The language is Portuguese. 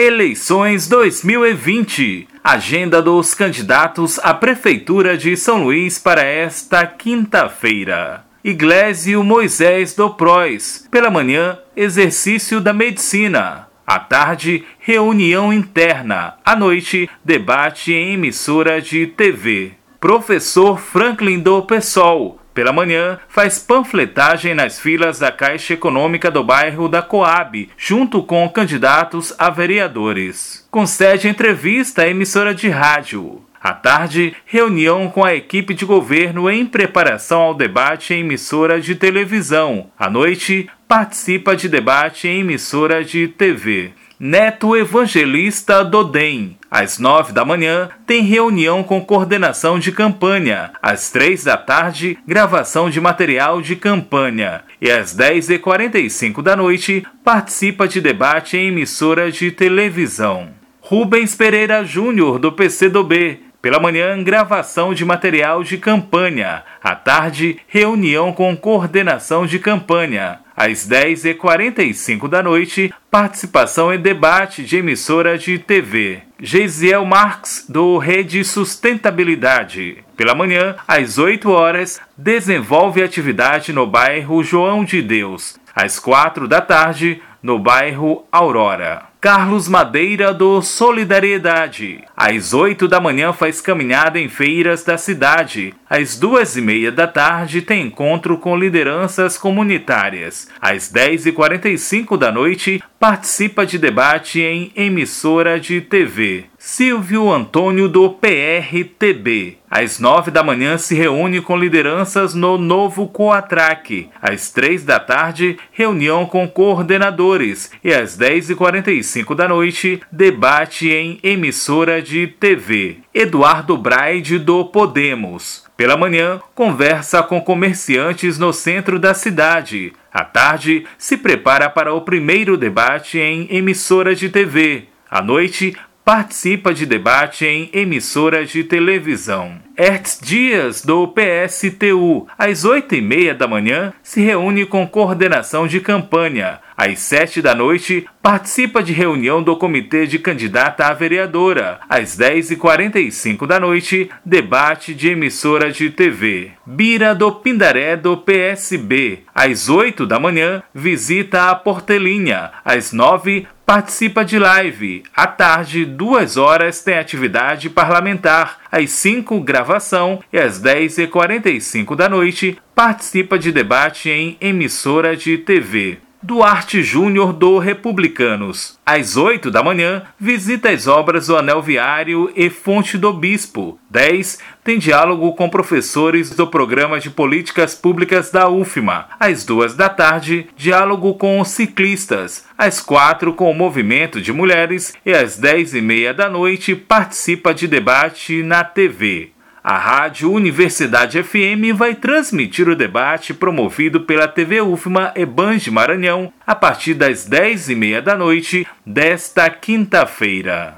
Eleições 2020. Agenda dos candidatos à Prefeitura de São Luís para esta quinta-feira. Iglesio Moisés do Prois. Pela manhã, exercício da medicina. À tarde, reunião interna. À noite, debate em emissora de TV. Professor Franklin do Pessoal pela manhã, faz panfletagem nas filas da Caixa Econômica do bairro da Coab, junto com candidatos a vereadores. Concede entrevista à emissora de rádio. À tarde, reunião com a equipe de governo em preparação ao debate em emissora de televisão. À noite, participa de debate em emissora de TV. Neto Evangelista do DEM. Às nove da manhã, tem reunião com coordenação de campanha. Às três da tarde, gravação de material de campanha. E às dez e quarenta e cinco da noite, participa de debate em emissora de televisão. Rubens Pereira Júnior, do PCdoB. Pela manhã, gravação de material de campanha. À tarde, reunião com coordenação de campanha. Às 10h45 da noite, participação em debate de emissora de TV. Geisiel Marx, do Rede Sustentabilidade. Pela manhã, às 8 horas, desenvolve atividade no bairro João de Deus. Às 4 da tarde, no bairro Aurora. Carlos Madeira do Solidariedade. Às 8 da manhã faz caminhada em feiras da cidade. Às duas e meia da tarde tem encontro com lideranças comunitárias. Às 10 e 45 da noite participa de debate em emissora de TV. Silvio Antônio do PRTB. Às nove da manhã se reúne com lideranças no novo Coatrac. Às três da tarde, reunião com coordenadores. E às dez e quarenta e cinco da noite, debate em emissora de TV. Eduardo Braide do Podemos. Pela manhã, conversa com comerciantes no centro da cidade. À tarde, se prepara para o primeiro debate em emissora de TV. À noite, participa de debate em emissoras de televisão. Hertz Dias, do PSTU, às oito e meia da manhã, se reúne com coordenação de campanha. Às sete da noite, participa de reunião do comitê de candidata à vereadora. Às dez e quarenta e cinco da noite, debate de emissora de TV. Bira do Pindaré, do PSB. Às oito da manhã, visita a Portelinha. Às nove, participa de live. À tarde, duas horas, tem atividade parlamentar. Às 5, gravação. E às 10h45 da noite, participa de debate em emissora de TV. Duarte Júnior do Republicanos. Às 8 da manhã, visita as obras do Anel Viário e Fonte do Bispo. 10. Tem diálogo com professores do Programa de Políticas Públicas da UFMA. Às 2 da tarde, diálogo com ciclistas. Às 4, com o Movimento de Mulheres. E às 10 e meia da noite, participa de debate na TV. A Rádio Universidade FM vai transmitir o debate promovido pela TV UFMA e Band Maranhão a partir das 10 e meia da noite desta quinta-feira.